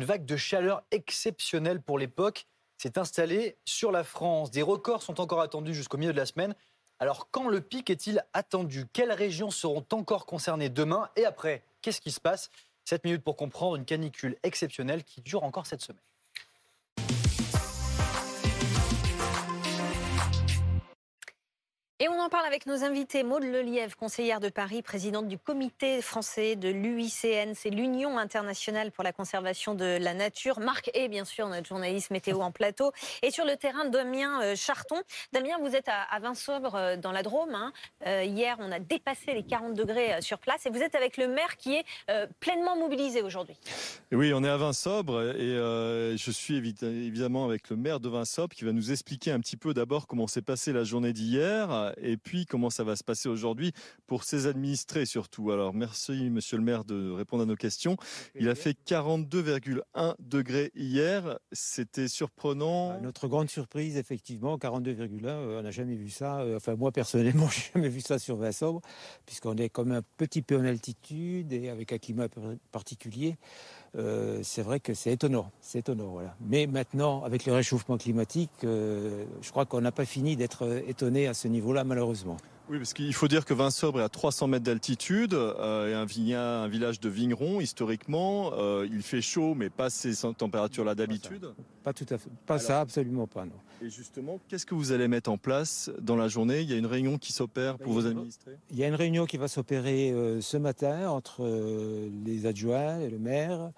une vague de chaleur exceptionnelle pour l'époque s'est installée sur la France. Des records sont encore attendus jusqu'au milieu de la semaine. Alors quand le pic est-il attendu? Quelles régions seront encore concernées demain? Et après Qu'est-ce qui se passe? 7 minutes pour comprendre une canicule exceptionnelle qui dure encore cette semaine. Et on en parle avec nos invités. Maude Lelièvre, conseillère de Paris, présidente du comité français de l'UICN, c'est l'Union internationale pour la conservation de la nature. Marc et bien sûr notre journaliste météo en plateau. Et sur le terrain, Damien euh, Charton. Damien, vous êtes à, Vinsobre euh, dans la Drôme. Hein. Euh, hier, on a dépassé les 40 degrés sur place et vous êtes avec le maire qui est pleinement mobilisé aujourd'hui. Oui, on est à Vinsobre et je suis évidemment avec le maire de Vinsobre qui va nous expliquer un petit peu d'abord comment s'est passée la journée d'hier et puis comment ça va se passer aujourd'hui pour ses administrés surtout. Alors merci monsieur le maire de répondre à nos questions. Il a fait 42,1 degrés hier, c'était surprenant. Bah, notre grande surprise effectivement, 42,1, euh, on n'a jamais vu ça. Euh, enfin moi personnellement, j'ai jamais vu ça sur Vinsobre puisqu'on est comme un petit peu en altitude et avec un climat particulier. Euh, c'est vrai que c'est étonnant, c'est étonnant, voilà. Mais maintenant, avec le réchauffement climatique, je crois qu'on n'a pas fini d'être étonné à ce niveau-là malheureusement. Oui, parce qu'il faut dire que Vinsobre est à 300 mètres d'altitude, euh, et un, un, village de vignerons historiquement. Euh, il fait chaud, mais pas ces températures-là d'habitude. Pas, tout à fait, pas ça, absolument pas, non. Et justement, qu'est-ce que vous allez mettre en place dans la journée? Il y a une réunion qui s'opère pour vos administrés Il y a une réunion qui va s'opérer euh, ce matin entre les adjoints et le maire,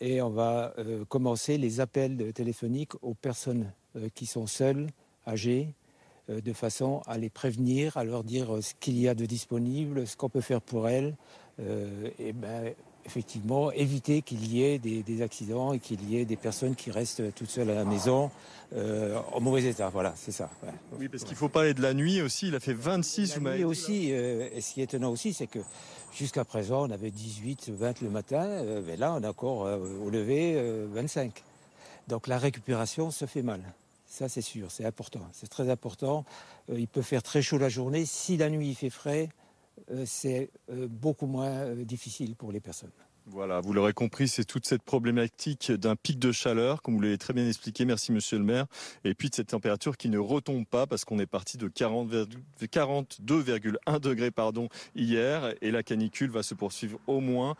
et on va commencer les appels téléphoniques aux personnes qui sont seules, âgées, euh, de façon à les prévenir, à leur dire euh, ce qu'il y a de disponible, ce qu'on peut faire pour elles, euh, et ben, effectivement éviter qu'il y ait des, accidents et qu'il y ait des personnes qui restent toutes seules à la maison en mauvais état. Voilà, c'est ça. Oui, parce qu'il faut parler de la nuit aussi. Il a fait 26. La nuit aussi. et ce qui est étonnant aussi, c'est que jusqu'à présent, on avait 18, 20 le matin. mais là, on a encore au lever 25. Donc la récupération se fait mal. Ça, c'est sûr, c'est important. C'est très important. Euh, il peut faire très chaud la journée. Si la nuit il fait frais, euh, c'est euh, beaucoup moins difficile pour les personnes. Voilà, vous l'aurez compris, c'est toute cette problématique d'un pic de chaleur, comme vous l'avez très bien expliqué, merci monsieur le maire, et puis de cette température qui ne retombe pas parce qu'on est parti de 42,1 degrés pardon, hier, et la canicule va se poursuivre au moins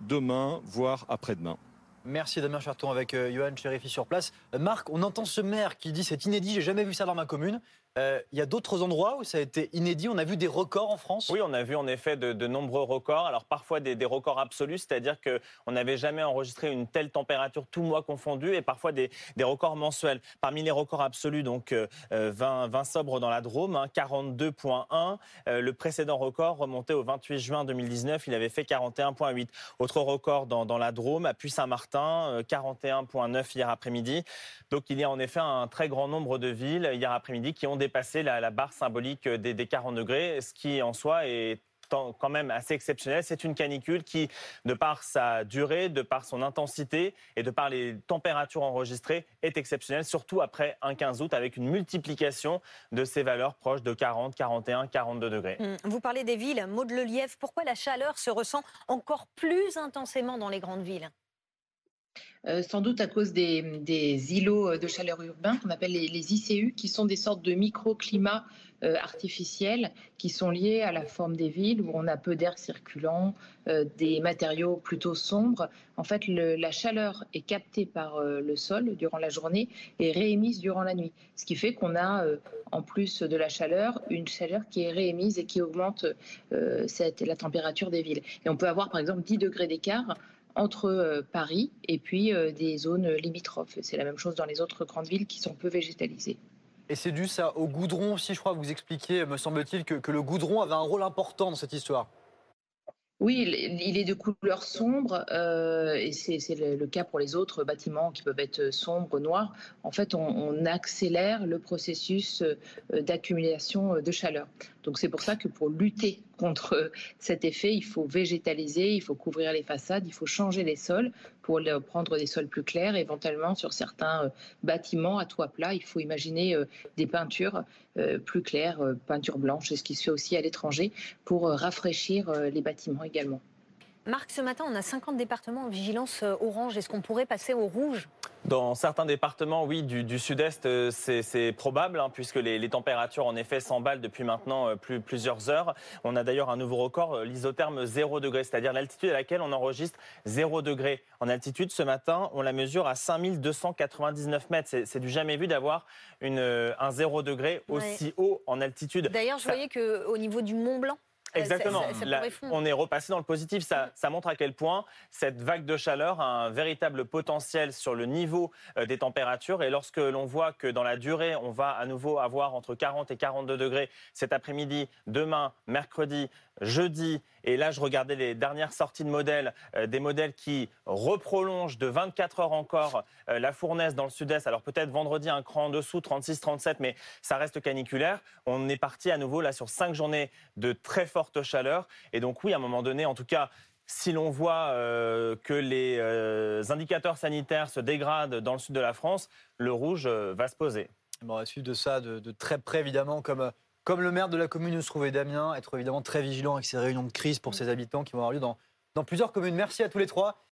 demain, voire après-demain. Merci Damien Charton avec euh, Johan Chérifi sur place. Euh, Marc, on entend ce maire qui dit c'est inédit, j'ai jamais vu ça dans ma commune. Euh, il y a d'autres endroits où ça a été inédit? On a vu des records en France? Oui, on a vu en effet de, nombreux records. Alors parfois des, records absolus, c'est-à-dire qu'on n'avait jamais enregistré une telle température tout mois confondu, et parfois des, records mensuels. Parmi les records absolus, donc 20, 20 sobres dans la Drôme, 42,1. Hein, le précédent record remontait au 28 juin 2019, il avait fait 41,8. Autre record dans, dans la Drôme, à Puy-Saint-Martin 41,9 euh, hier après-midi. Donc il y a en effet un très grand nombre de villes hier après-midi qui ont dépassé la, barre symbolique des, des 40 degrés, ce qui en soi est quand même assez exceptionnel. C'est une canicule qui, de par sa durée, de par son intensité et de par les températures enregistrées, est exceptionnelle, surtout après un 15 août, avec une multiplication de ces valeurs proches de 40, 41, 42 degrés. Hum, vous parlez des villes, Maud Lelièvre, pourquoi la chaleur se ressent encore plus intensément dans les grandes villes? Euh, sans doute à cause des, îlots de chaleur urbains qu'on appelle les, ICU, qui sont des sortes de microclimats euh, artificiels qui sont liés à la forme des villes où on a peu d'air circulant, euh, des matériaux plutôt sombres. En fait, la chaleur est captée par le sol durant la journée et réémise durant la nuit. Ce qui fait qu'on a, en plus de la chaleur, une chaleur qui est réémise et qui augmente la température des villes. Et on peut avoir, par exemple, 10 degrés d'écart entre euh, Paris et puis euh, des zones limitrophes. C'est la même chose dans les autres grandes villes qui sont peu végétalisées. Et c'est dû ça au goudron aussi, je crois vous expliquiez, me semble-t-il, que, que le goudron avait un rôle important dans cette histoire. Oui, il est de couleur sombre euh, et c'est le, cas pour les autres bâtiments qui peuvent être sombres, noirs. En fait, on, accélère le processus d'accumulation de chaleur. Donc c'est pour ça que pour lutter contre cet effet, il faut végétaliser, il faut couvrir les façades, il faut changer les sols pour prendre des sols plus clairs. Éventuellement, sur certains euh, bâtiments à toit plat, il faut imaginer des peintures plus claires, peintures blanches, ce qui se fait aussi à l'étranger, pour rafraîchir les bâtiments également. Marc, ce matin, on a 50 départements en vigilance euh, orange. Est-ce qu'on pourrait passer au rouge? Dans certains départements, oui, du, sud-est, euh, c'est probable, hein, puisque les, températures, en effet, s'emballent depuis maintenant euh, plus, plusieurs heures. On a d'ailleurs un nouveau record, l'isotherme 0 degré, c'est-à-dire l'altitude à laquelle on enregistre 0 degré. En altitude, ce matin, on la mesure à 5299 mètres. C'est du jamais vu d'avoir un 0 degré aussi haut en altitude. D'ailleurs, je voyais qu'au niveau du Mont Blanc, Exactement. on est repassé dans le positif. Ça, ça, montre à quel point cette vague de chaleur a un véritable potentiel sur le niveau euh, des températures. Et lorsque l'on voit que dans la durée, on va à nouveau avoir entre 40 et 42 degrés cet après-midi, demain, mercredi, jeudi, et là je regardais les dernières sorties de modèles, euh, des modèles qui reprolongent de 24 heures encore euh, la fournaise dans le sud-est. Alors peut-être vendredi un cran en dessous, 36, 37, mais ça reste caniculaire. On est parti à nouveau là sur cinq journées de très forte chaleur. Et donc oui, à un moment donné, en tout cas, si l'on voit euh, que les indicateurs sanitaires se dégradent dans le sud de la France, le rouge va se poser. On va suivre de ça de, de, très près, évidemment, comme comme le maire de la commune où se trouvait Damien, être évidemment très vigilant avec ces réunions de crise pour ses habitants qui vont avoir lieu dans, dans plusieurs communes. Merci à tous les trois.